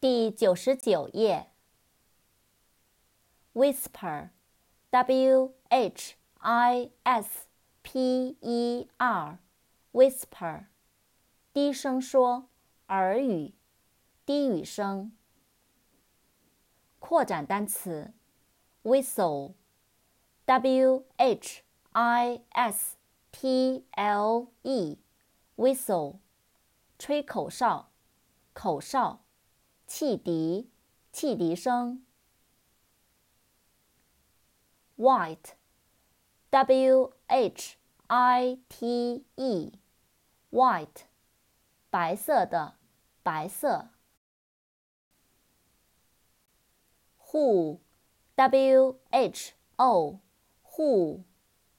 第九十九页。whisper，w h i s p e r，whisper，低声说，耳语，低语声。扩展单词，whistle，w h i s t l e，whistle，吹口哨，口哨。汽笛，汽笛声。white，w h i t e，white，白色的，白色。who，w h o，who，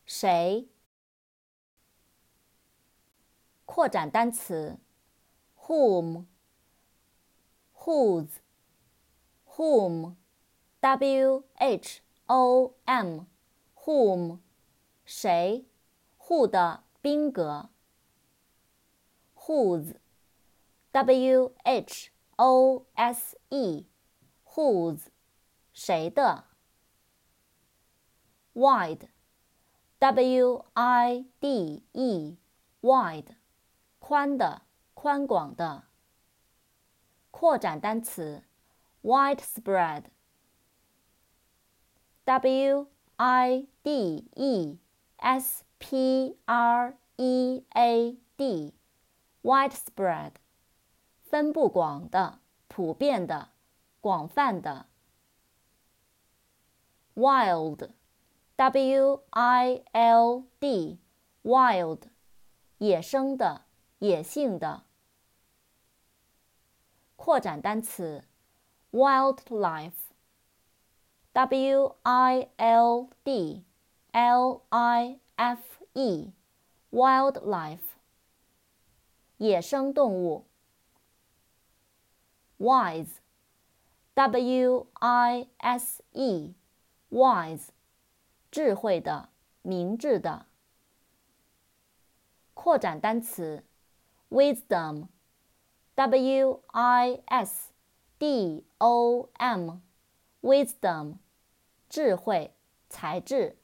谁？扩展单词，whom。whose, whom, w h o m, whom, 谁？who 的宾格。whose, w h o s e, whose, 谁的？wide, w i d e, wide, 宽的，宽广的。 扩展单词，widespread，w i d e s p r e a d，widespread，分布广的，普遍的，广泛的。wild，w i l d，wild，野生的，野性的。扩展单词，wildlife，w i l d l i f e，wildlife，野生动物。wise，w i s e，wise，智慧的，明智的。扩展单词，wisdom。W I S D O M，wisdom，智慧、才智。